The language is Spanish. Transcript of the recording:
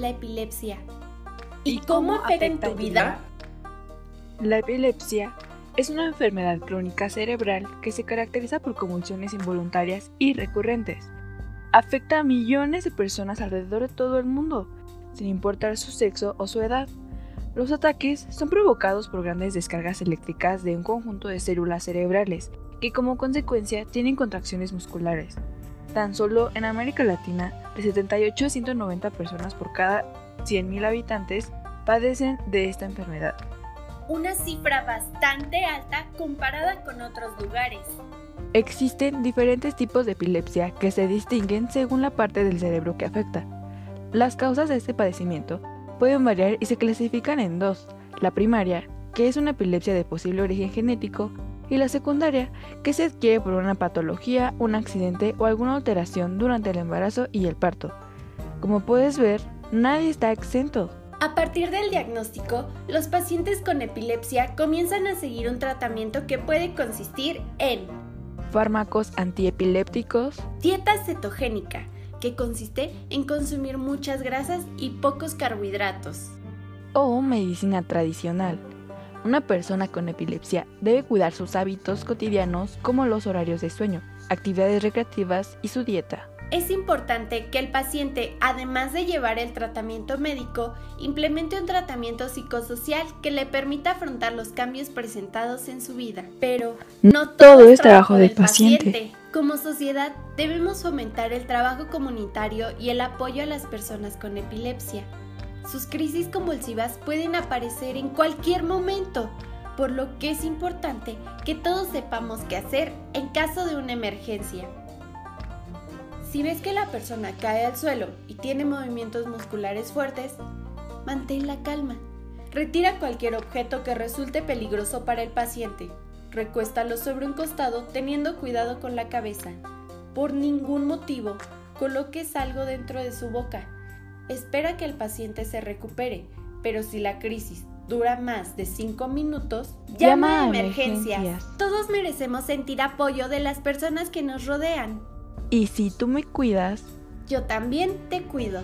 la epilepsia? ¿Y cómo afecta en tu vida? La epilepsia es una enfermedad crónica cerebral que se caracteriza por convulsiones involuntarias y recurrentes. Afecta a millones de personas alrededor de todo el mundo, sin importar su sexo o su edad. Los ataques son provocados por grandes descargas eléctricas de un conjunto de células cerebrales que como consecuencia tienen contracciones musculares. Tan solo en América Latina, de 78 a 190 personas por cada 100.000 habitantes padecen de esta enfermedad. Una cifra bastante alta comparada con otros lugares. Existen diferentes tipos de epilepsia que se distinguen según la parte del cerebro que afecta. Las causas de este padecimiento pueden variar y se clasifican en dos. La primaria, que es una epilepsia de posible origen genético, y la secundaria, que se adquiere por una patología, un accidente o alguna alteración durante el embarazo y el parto. Como puedes ver, nadie está exento. A partir del diagnóstico, los pacientes con epilepsia comienzan a seguir un tratamiento que puede consistir en fármacos antiepilépticos, dieta cetogénica, que consiste en consumir muchas grasas y pocos carbohidratos, o medicina tradicional, una persona con epilepsia debe cuidar sus hábitos cotidianos como los horarios de sueño, actividades recreativas y su dieta. Es importante que el paciente, además de llevar el tratamiento médico, implemente un tratamiento psicosocial que le permita afrontar los cambios presentados en su vida. Pero no todo, es trabajo del paciente. Como sociedad, debemos fomentar el trabajo comunitario y el apoyo a las personas con epilepsia. Sus crisis convulsivas pueden aparecer en cualquier momento, por lo que es importante que todos sepamos qué hacer en caso de una emergencia. Si ves que la persona cae al suelo y tiene movimientos musculares fuertes, mantén la calma. Retira cualquier objeto que resulte peligroso para el paciente. Recuéstalo sobre un costado teniendo cuidado con la cabeza. Por ningún motivo, coloques algo dentro de su boca espera que el paciente se recupere, pero si la crisis dura más de 5 minutos, llama, a emergencias. Todos merecemos sentir apoyo de las personas que nos rodean. Y si tú me cuidas, yo también te cuido.